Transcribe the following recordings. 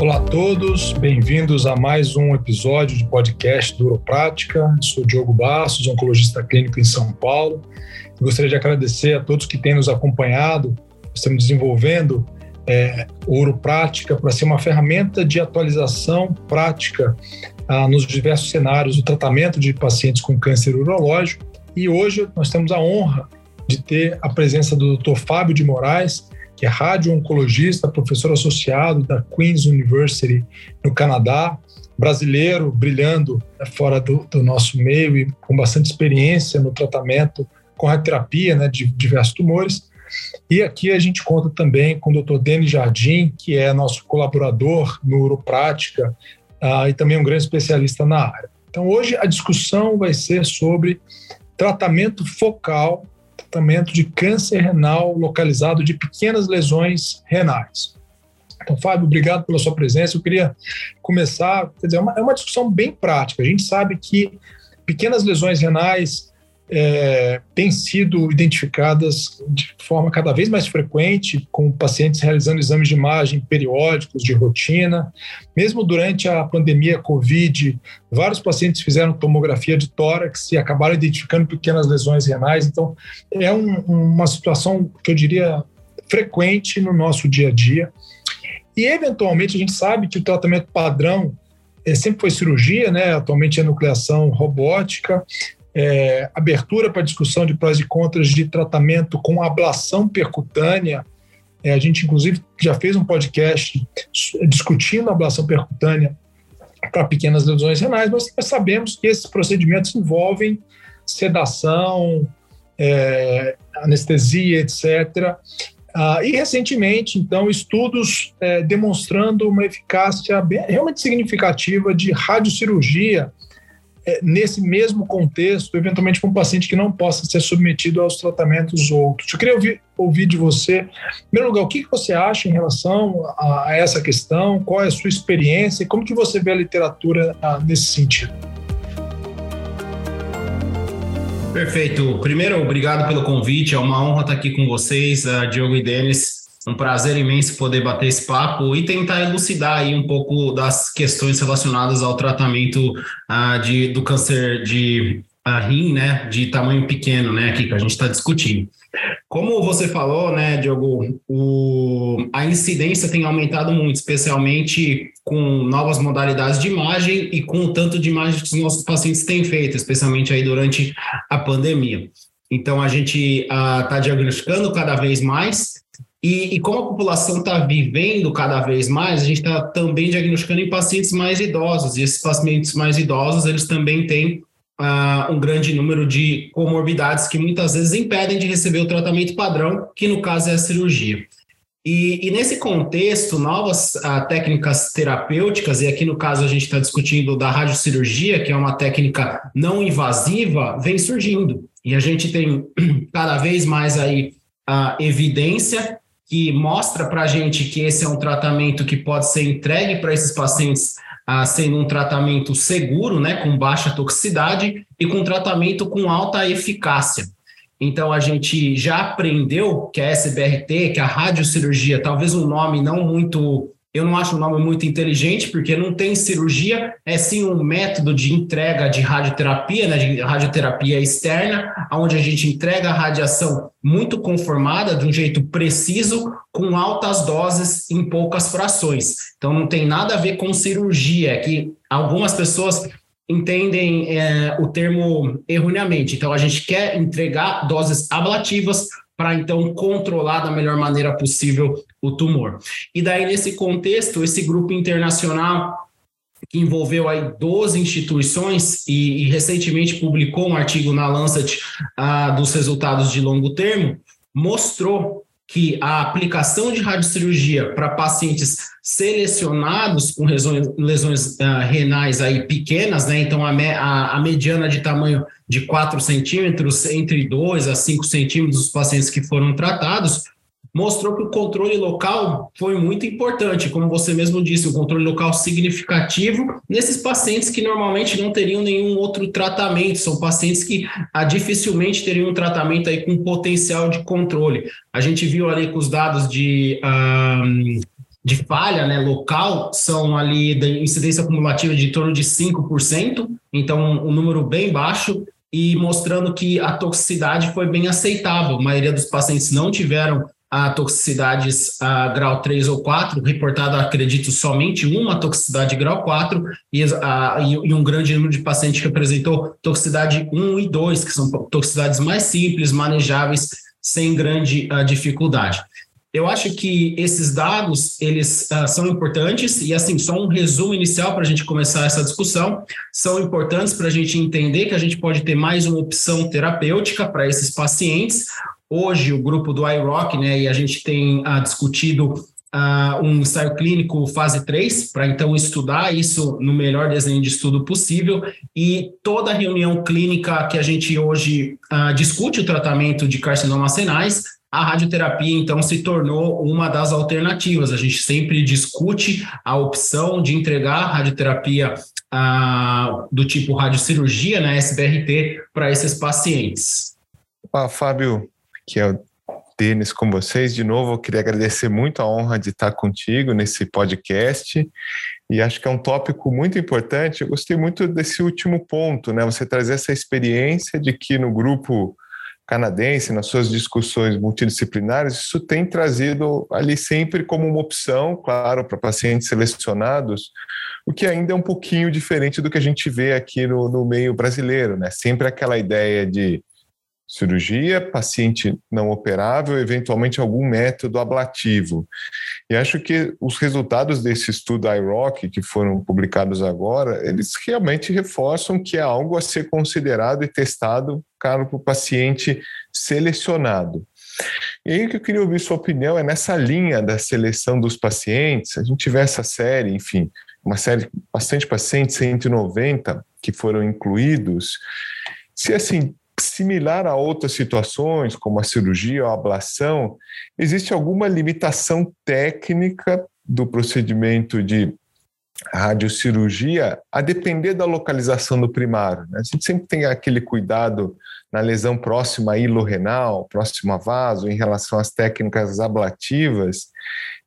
Olá a todos, bem-vindos a mais um episódio de podcast do Uroprática. Sou Diogo Bastos, oncologista clínico em São Paulo. Gostaria de agradecer a todos que têm nos acompanhado. Estamos desenvolvendo é, Uroprática para ser uma ferramenta de atualização prática ah, nos diversos cenários do tratamento de pacientes com câncer urológico. E hoje nós temos a honra de ter a presença do Dr. Fábio de Moraes, que é radio-oncologista, professor associado da Queen's University no Canadá, brasileiro, brilhando fora do, do nosso meio e com bastante experiência no tratamento com radioterapia né, de diversos tumores. E aqui a gente conta também com o Dr. Denis Jardim, que é nosso colaborador no Uroprática uh, e também um grande especialista na área. Então, hoje a discussão vai ser sobre tratamento focal tratamento de câncer renal localizado de pequenas lesões renais. Então, Fábio, obrigado pela sua presença. Eu queria começar, quer dizer, é uma, é uma discussão bem prática. A gente sabe que pequenas lesões renais é, têm sido identificadas de forma cada vez mais frequente, com pacientes realizando exames de imagem periódicos, de rotina. Mesmo durante a pandemia Covid, vários pacientes fizeram tomografia de tórax e acabaram identificando pequenas lesões renais. Então, é um, uma situação que eu diria frequente no nosso dia a dia. E, eventualmente, a gente sabe que o tratamento padrão é, sempre foi cirurgia, né? atualmente é nucleação robótica, é, abertura para discussão de prós e contras de tratamento com ablação percutânea. É, a gente, inclusive, já fez um podcast discutindo a ablação percutânea para pequenas lesões renais, mas nós sabemos que esses procedimentos envolvem sedação, é, anestesia, etc. Ah, e recentemente, então, estudos é, demonstrando uma eficácia bem, realmente significativa de radiocirurgia nesse mesmo contexto, eventualmente com um paciente que não possa ser submetido aos tratamentos outros. Eu queria ouvir, ouvir de você, em primeiro lugar, o que você acha em relação a, a essa questão, qual é a sua experiência e como que você vê a literatura ah, nesse sentido? Perfeito. Primeiro, obrigado pelo convite. É uma honra estar aqui com vocês, uh, Diogo e Denis. Um prazer imenso poder bater esse papo e tentar elucidar aí um pouco das questões relacionadas ao tratamento uh, de, do câncer de uh, rim, né, de tamanho pequeno, né, aqui que a gente está discutindo. Como você falou, né, Diogo, o, a incidência tem aumentado muito, especialmente com novas modalidades de imagem e com o tanto de imagens que os nossos pacientes têm feito, especialmente aí durante a pandemia. Então, a gente está uh, diagnosticando cada vez mais e, e, como a população está vivendo cada vez mais, a gente está também diagnosticando em pacientes mais idosos. E esses pacientes mais idosos, eles também têm uh, um grande número de comorbidades que muitas vezes impedem de receber o tratamento padrão, que no caso é a cirurgia. E, e nesse contexto, novas uh, técnicas terapêuticas, e aqui no caso a gente está discutindo da radiocirurgia, que é uma técnica não invasiva, vem surgindo. E a gente tem cada vez mais aí a evidência que mostra para a gente que esse é um tratamento que pode ser entregue para esses pacientes ah, sendo um tratamento seguro, né, com baixa toxicidade e com tratamento com alta eficácia. Então, a gente já aprendeu que a SBRT, que a radiocirurgia, talvez um nome não muito eu não acho o nome muito inteligente, porque não tem cirurgia, é sim um método de entrega de radioterapia, né, de radioterapia externa, onde a gente entrega a radiação muito conformada, de um jeito preciso, com altas doses em poucas frações. Então não tem nada a ver com cirurgia, é que algumas pessoas entendem é, o termo erroneamente. Então a gente quer entregar doses ablativas para então controlar da melhor maneira possível o tumor. E daí, nesse contexto, esse grupo internacional que envolveu aí 12 instituições e, e recentemente publicou um artigo na Lancet ah, dos resultados de longo termo, mostrou que a aplicação de radiocirurgia para pacientes selecionados com lesões, lesões uh, renais aí pequenas, né? Então a, me, a, a, mediana de tamanho de 4 centímetros, entre 2 a 5 centímetros dos pacientes que foram tratados, mostrou que o controle local foi muito importante, como você mesmo disse, um controle local significativo nesses pacientes que normalmente não teriam nenhum outro tratamento, são pacientes que ah, dificilmente teriam um tratamento aí com potencial de controle. A gente viu ali com os dados de. Ah, de falha né, local são ali da incidência acumulativa de torno de 5%, então um número bem baixo, e mostrando que a toxicidade foi bem aceitável. A maioria dos pacientes não tiveram a toxicidades a grau 3 ou 4, reportado, acredito, somente uma toxicidade grau 4 e, a, e, um grande número de pacientes que apresentou toxicidade 1 e 2, que são toxicidades mais simples, manejáveis, sem grande uh, dificuldade. Eu acho que esses dados, eles são importantes e, assim, só um resumo inicial para a gente começar essa discussão, são importantes para a gente entender que a gente pode ter mais uma opção terapêutica para esses pacientes, Hoje, o grupo do iRock, né, e a gente tem uh, discutido uh, um ensaio clínico fase 3, para então estudar isso no melhor desenho de estudo possível, e toda reunião clínica que a gente hoje uh, discute o tratamento de carcinomas renais, a radioterapia, então, se tornou uma das alternativas. A gente sempre discute a opção de entregar radioterapia do tipo radiocirurgia, né, SBRT, para esses pacientes. Ah, Fábio, que é o Denis com vocês. De novo, eu queria agradecer muito a honra de estar contigo nesse podcast. E acho que é um tópico muito importante. Eu gostei muito desse último ponto, né? Você trazer essa experiência de que no grupo canadense, nas suas discussões multidisciplinares, isso tem trazido ali sempre como uma opção, claro, para pacientes selecionados, o que ainda é um pouquinho diferente do que a gente vê aqui no, no meio brasileiro, né? Sempre aquela ideia de cirurgia, paciente não operável, eventualmente algum método ablativo. E acho que os resultados desse estudo IROC, que foram publicados agora, eles realmente reforçam que é algo a ser considerado e testado para o paciente selecionado. E aí que eu queria ouvir sua opinião é nessa linha da seleção dos pacientes, a gente tiver essa série, enfim, uma série bastante pacientes, 190 que foram incluídos, se assim similar a outras situações, como a cirurgia ou a ablação, existe alguma limitação técnica do procedimento de radiocirurgia a depender da localização do primário. Né? A gente sempre tem aquele cuidado na lesão próxima à renal, próxima a vaso, em relação às técnicas ablativas.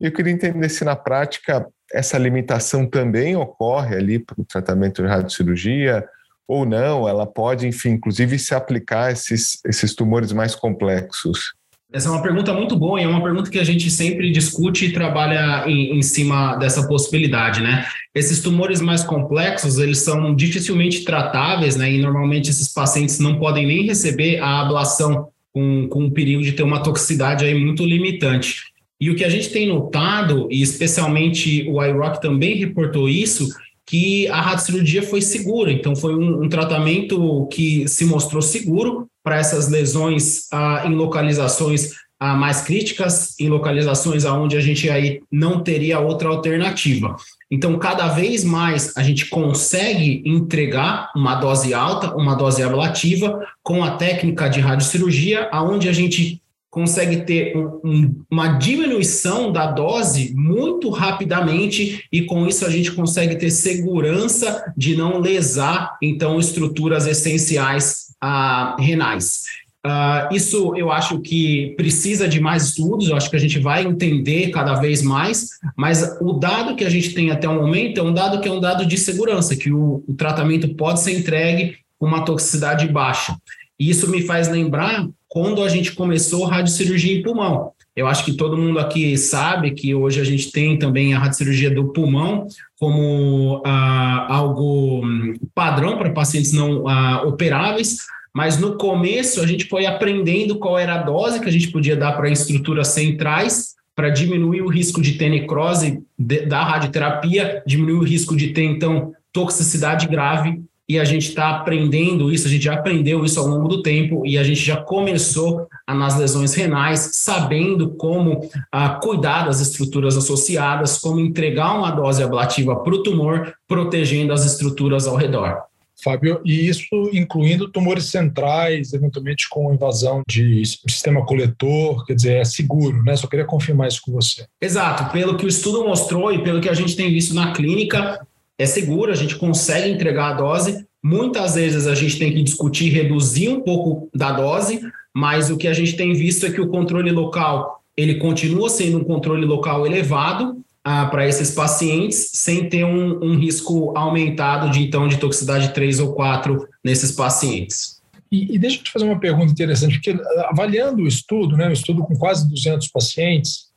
Eu queria entender se na prática essa limitação também ocorre ali para o tratamento de radiocirurgia, ou não, ela pode, enfim, inclusive se aplicar a esses, esses tumores mais complexos? Essa é uma pergunta muito boa e é uma pergunta que a gente sempre discute e trabalha em, em, cima dessa possibilidade, né? Esses tumores mais complexos, eles são dificilmente tratáveis, né? E normalmente esses pacientes não podem nem receber a ablação com, com o perigo de ter uma toxicidade aí muito limitante. E o que a gente tem notado, e especialmente o iRock também reportou isso, que a radiocirurgia foi segura. Então, foi um, um tratamento que se mostrou seguro para essas lesões ah, em localizações ah, mais críticas, em localizações aonde a gente aí não teria outra alternativa. Então, cada vez mais a gente consegue entregar uma dose alta, uma dose ablativa, com a técnica de radiocirurgia, aonde a gente consegue ter um, um, uma diminuição da dose muito rapidamente e com isso a gente consegue ter segurança de não lesar então estruturas essenciais ah, renais. Uh, isso eu acho que precisa de mais estudos, eu acho que a gente vai entender cada vez mais, mas o dado que a gente tem até o momento é um dado que é um dado de segurança, que o, o tratamento pode ser entregue com uma toxicidade baixa. E isso me faz lembrar quando a gente começou radiocirurgia em pulmão. Eu acho que todo mundo aqui sabe que hoje a gente tem também a radiocirurgia do pulmão como ah, algo hum, padrão para pacientes não ah, operáveis, mas no começo a gente foi aprendendo qual era a dose que a gente podia dar para estruturas centrais para diminuir o risco de ter necrose da radioterapia, diminuir o risco de ter, então, toxicidade grave e a gente está aprendendo isso, a gente já aprendeu isso ao longo do tempo e a gente já começou a, nas lesões renais, sabendo como ah, cuidar das estruturas associadas, como entregar uma dose ablativa para o tumor, protegendo as estruturas ao redor. Fábio, e isso incluindo tumores centrais, eventualmente com invasão de sistema coletor, quer dizer, é seguro, né? Só queria confirmar isso com você. Exato, pelo que o estudo mostrou e pelo que a gente tem visto na clínica, é seguro, a gente consegue entregar a dose. Muitas vezes a gente tem que discutir reduzir um pouco da dose, mas o que a gente tem visto é que o controle local ele continua sendo um controle local elevado ah, para esses pacientes sem ter um, um, risco aumentado de então de toxicidade 3 ou 4 nesses pacientes. E, e, deixa eu te fazer uma pergunta interessante, porque ah, avaliando o estudo, né, o estudo com quase 200 pacientes,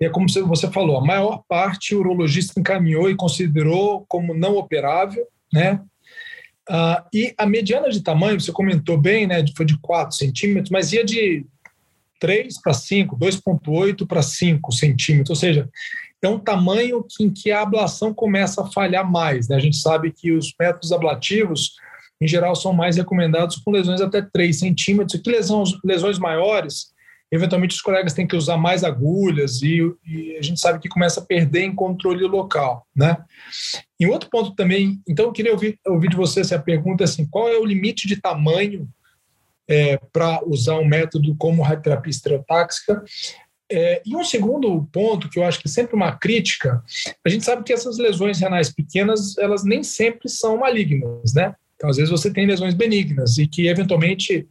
é como você falou, a maior parte o urologista encaminhou e considerou como não operável, né? Ah, e a mediana de tamanho, você comentou bem, né, foi de 4 centímetros, mas ia de 3 para 5, 2,8 para 5 centímetros, ou seja, é um tamanho em que a ablação começa a falhar mais. Né? A gente sabe que os métodos ablativos, em geral, são mais recomendados com lesões até 3 centímetros, e que lesões, lesões maiores, eventualmente os colegas têm que usar mais agulhas e, e, a gente sabe que começa a perder em controle local, né? E outro ponto também, então eu queria ouvir, ouvir de você essa pergunta assim, qual é o limite de tamanho é, para usar um método como radioterapia estereotáxica. É, e um segundo ponto que eu acho que é sempre uma crítica, a gente sabe que essas lesões renais pequenas, elas nem sempre são malignas, né? Então, às vezes você tem lesões benignas e que eventualmente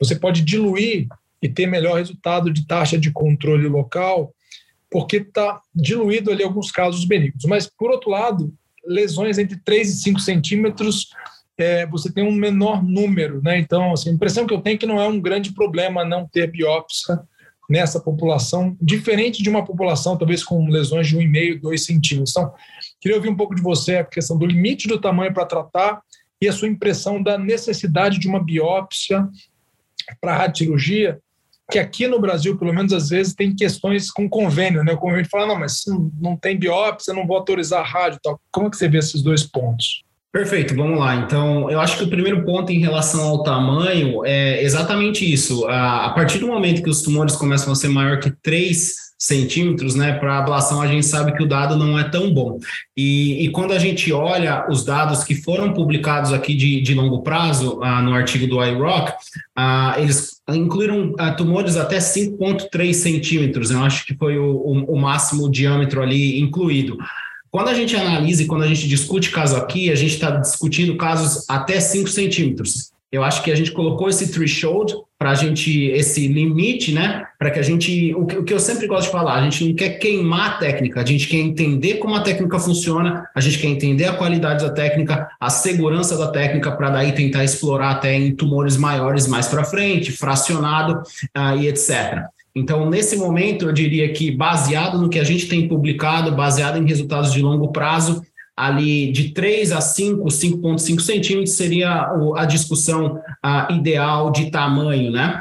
você pode diluir e ter melhor resultado de taxa de controle local, porque está diluído ali alguns casos benignos. Mas, por outro lado, lesões entre 3 e 5 centímetros é, você tem um menor número, né? Então, assim, a impressão que eu tenho é que não é um grande problema não ter biópsia nessa população, diferente de uma população talvez com lesões de 1,5, 2 centímetros. Então, queria ouvir um pouco de você a questão do limite do tamanho para tratar e a sua impressão da necessidade de uma biópsia para radiocirurgia, que aqui no Brasil, pelo menos às vezes, tem questões com convênio, né? O convênio fala, não, mas não tem biópsia, não vou autorizar a rádio tal. Como é que você vê esses dois pontos? Perfeito, vamos lá. Então, eu acho que o primeiro ponto em relação ao tamanho é exatamente isso. A, partir do momento que os tumores começam a ser maior que 3 centímetros, né, para ablação, a gente sabe que o dado não é tão bom. E, e, quando a gente olha os dados que foram publicados aqui de, de longo prazo, ah, no artigo do iRock, ah, eles incluíram ah, tumores até 5,3 centímetros, eu acho que foi o, o, o máximo diâmetro ali incluído. Quando a gente analisa e quando a gente discute caso aqui, a gente está discutindo casos até 5 centímetros. Eu acho que a gente colocou esse threshold para a gente, esse limite, né? Para que a gente, o que, o que eu sempre gosto de falar, a gente não quer queimar a técnica, a gente quer entender como a técnica funciona, a gente quer entender a qualidade da técnica, a segurança da técnica, para daí tentar explorar até em tumores maiores mais para frente, fracionado uh, e etc. Então, nesse momento, eu diria que, baseado no que a gente tem publicado, baseado em resultados de longo prazo, ali de 3 a 5, 5,5 centímetros seria a discussão ideal de tamanho, né?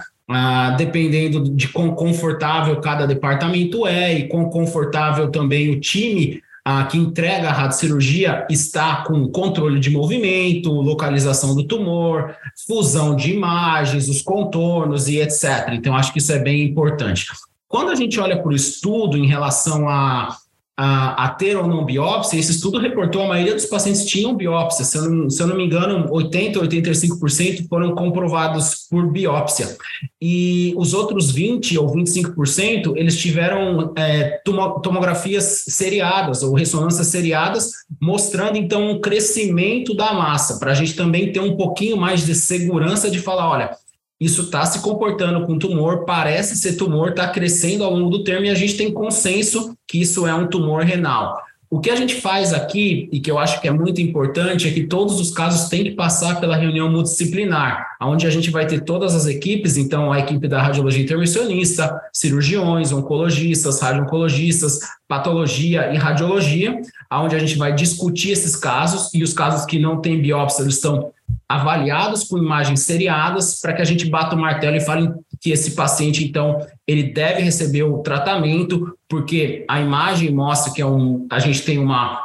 Dependendo de quão confortável cada departamento é e quão confortável também o time a, que entrega a radiocirurgia está com controle de movimento, localização do tumor, fusão de imagens, os contornos e etc. Então, acho que isso é bem importante. Quando a gente olha para o estudo em relação a a, a, ter ou não biópsia, esse estudo reportou a maioria dos pacientes tinham biópsia, se eu não, se eu não me engano, 80% ou 85% foram comprovados por biópsia. E os outros 20% ou 25%, eles tiveram é, tomografias seriadas ou ressonâncias seriadas, mostrando então um crescimento da massa, para a gente também ter um pouquinho mais de segurança de falar, olha, isso está se comportando com tumor, parece ser tumor, está crescendo ao longo do termo e a gente tem consenso que isso é um tumor renal. O que a gente faz aqui, e que eu acho que é muito importante, é que todos os casos têm que passar pela reunião multidisciplinar, onde a gente vai ter todas as equipes, então a equipe da radiologia intervencionista, cirurgiões, oncologistas, radio-oncologistas, patologia e radiologia, onde a gente vai discutir esses casos, e os casos que não têm biópsia, estão avaliados com imagens seriadas para que a gente bata o martelo e fale que esse paciente, então, ele deve receber o tratamento, porque a imagem mostra que é um, a gente tem uma,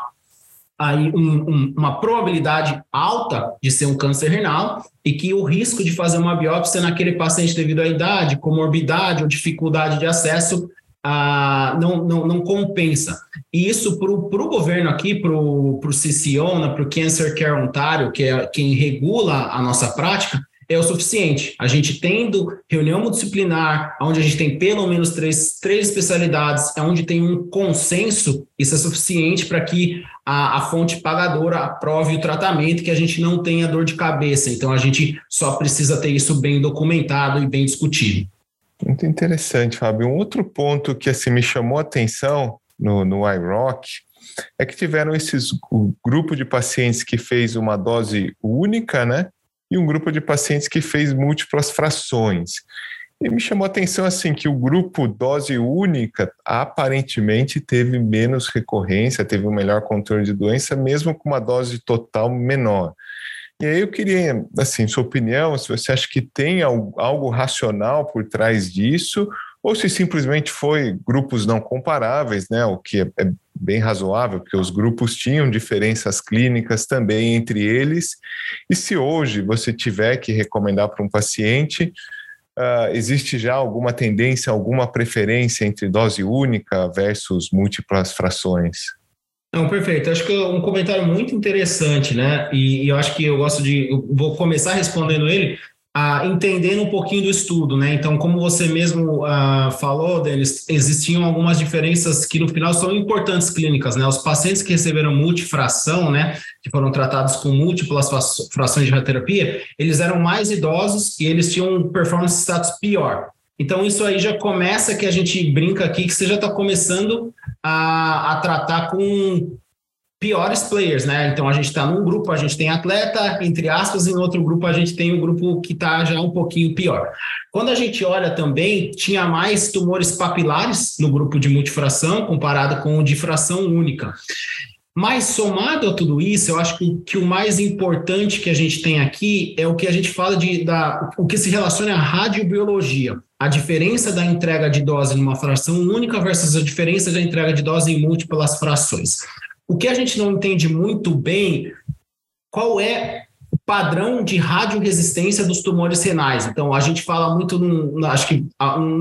aí um, um, uma probabilidade alta de ser um câncer renal e que o risco de fazer uma biópsia naquele paciente devido à idade, comorbidade ou dificuldade de acesso ah, não, não, não, compensa. E isso para o governo aqui, para o CCONA, para o Cancer Care Ontário, que é quem regula a nossa prática, é o suficiente. A gente tendo reunião multidisciplinar, onde a gente tem pelo menos três, três especialidades, onde tem um consenso, isso é suficiente para que a, a, fonte pagadora aprove o tratamento, que a gente não tenha dor de cabeça. Então, a gente só precisa ter isso bem documentado e bem discutido. Muito interessante, Fábio. Um outro ponto que assim, me chamou a atenção no, no iRock é que tiveram esses um grupo de pacientes que fez uma dose única, né? E um grupo de pacientes que fez múltiplas frações. E me chamou a atenção assim que o grupo dose única aparentemente teve menos recorrência, teve um melhor controle de doença, mesmo com uma dose total menor. E aí eu queria, assim, sua opinião, se você acha que tem algo racional por trás disso, ou se simplesmente foi grupos não comparáveis, né? O que é, é bem razoável, porque os grupos tinham diferenças clínicas também entre eles. E se hoje você tiver que recomendar para um paciente, Uh, existe já alguma tendência, alguma preferência entre dose única versus múltiplas frações? Não, perfeito. Acho que é um comentário muito interessante, né? E, e eu acho que eu gosto de. Eu vou começar respondendo ele, ah, entendendo um pouquinho do estudo, né? Então, como você mesmo ah, falou, Denis, existiam algumas diferenças que no final são importantes clínicas, né? Os pacientes que receberam multifração, né, que foram tratados com múltiplas frações de radioterapia, eles eram mais idosos e eles tinham performance status pior. Então, isso aí já começa que a gente brinca aqui que você já está começando a, a tratar com piores players, né? Então a gente está num grupo, a gente tem atleta, entre aspas, e no outro grupo a gente tem um grupo que está já um pouquinho pior. Quando a gente olha também, tinha mais tumores papilares no grupo de multifração comparado com o de fração única. Mas somado a tudo isso, eu acho que, que, o mais importante que a gente tem aqui é o que a gente fala de da, o que se relaciona à radiobiologia. A diferença da entrega de dose numa fração única versus a diferença da entrega de dose em múltiplas frações. O que a gente não entende muito bem qual é padrão de radioresistência dos tumores renais. Então, a gente fala muito, num, acho que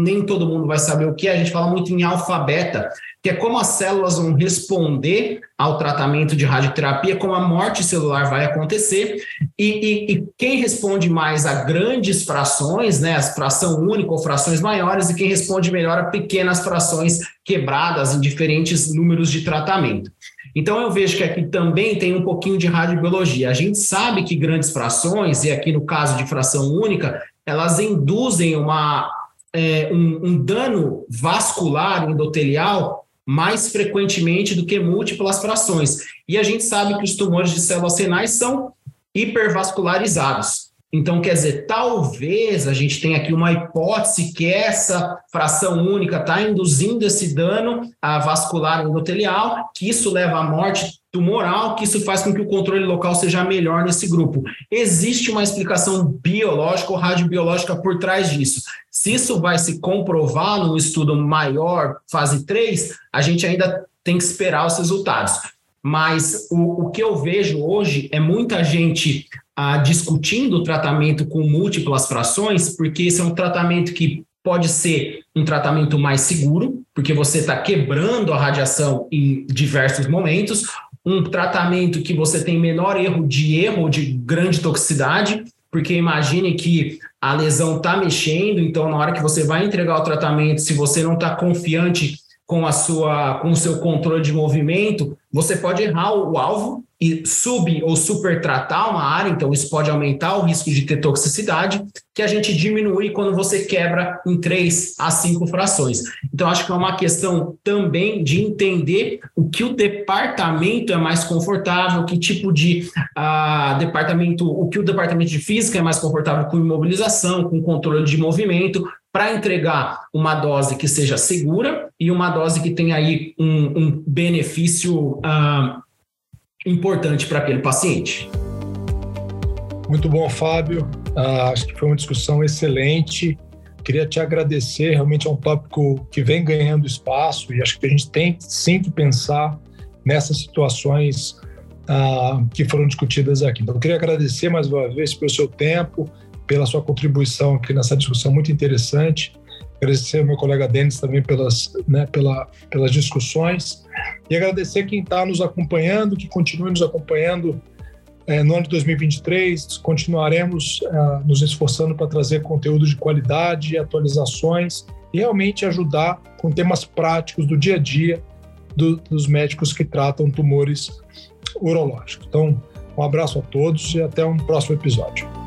nem todo mundo vai saber o que é, a gente fala muito em alfa-beta, que é como as células vão responder ao tratamento de radioterapia, como a morte celular vai acontecer, e, e, e quem responde mais a grandes frações, né, as fração única ou frações maiores, e quem responde melhor a pequenas frações quebradas em diferentes números de tratamento. Então eu vejo que aqui também tem um pouquinho de radiobiologia. A gente sabe que grandes frações, e aqui no caso de fração única, elas induzem uma, é, um, um dano vascular endotelial mais frequentemente do que múltiplas frações. E a gente sabe que os tumores de células renais são hipervascularizados. Então, quer dizer, talvez a gente tenha aqui uma hipótese que essa fração única está induzindo esse dano vascular endotelial, que isso leva à morte tumoral, que isso faz com que o controle local seja melhor nesse grupo. Existe uma explicação biológica ou radiobiológica por trás disso. Se isso vai se comprovar num estudo maior, fase 3, a gente ainda tem que esperar os resultados. Mas o, o que eu vejo hoje é muita gente ah, discutindo o tratamento com múltiplas frações, porque esse é um tratamento que pode ser um tratamento mais seguro, porque você está quebrando a radiação em diversos momentos, um tratamento que você tem menor erro de erro de grande toxicidade, porque imagine que a lesão está mexendo, então na hora que você vai entregar o tratamento, se você não está confiante com a sua com o seu controle de movimento, você pode errar o alvo e sub ou supertratar uma área, então isso pode aumentar o risco de ter toxicidade, que a gente diminui quando você quebra em três a cinco frações. Então, acho que é uma questão também de entender o que o departamento é mais confortável, que tipo de uh, departamento, o que o departamento de física é mais confortável com imobilização, com controle de movimento, para entregar uma dose que seja segura e uma dose que tenha aí um, um benefício uh, importante para aquele paciente. Muito bom, Fábio. Uh, acho que foi uma discussão excelente. Queria te agradecer. Realmente é um tópico que vem ganhando espaço e acho que a gente tem sim que pensar nessas situações uh, que foram discutidas aqui. Então, eu queria agradecer mais uma vez pelo seu tempo, pela sua contribuição aqui nessa discussão muito interessante. Agradecer ao meu colega Denis também pelas, né, pela, pelas discussões e agradecer quem está nos acompanhando, que continue nos acompanhando é, no ano de 2023. Continuaremos é, nos esforçando para trazer conteúdo de qualidade, atualizações e realmente ajudar com temas práticos do dia a dia do, dos médicos que tratam tumores urológicos. Então, um abraço a todos e até um próximo episódio.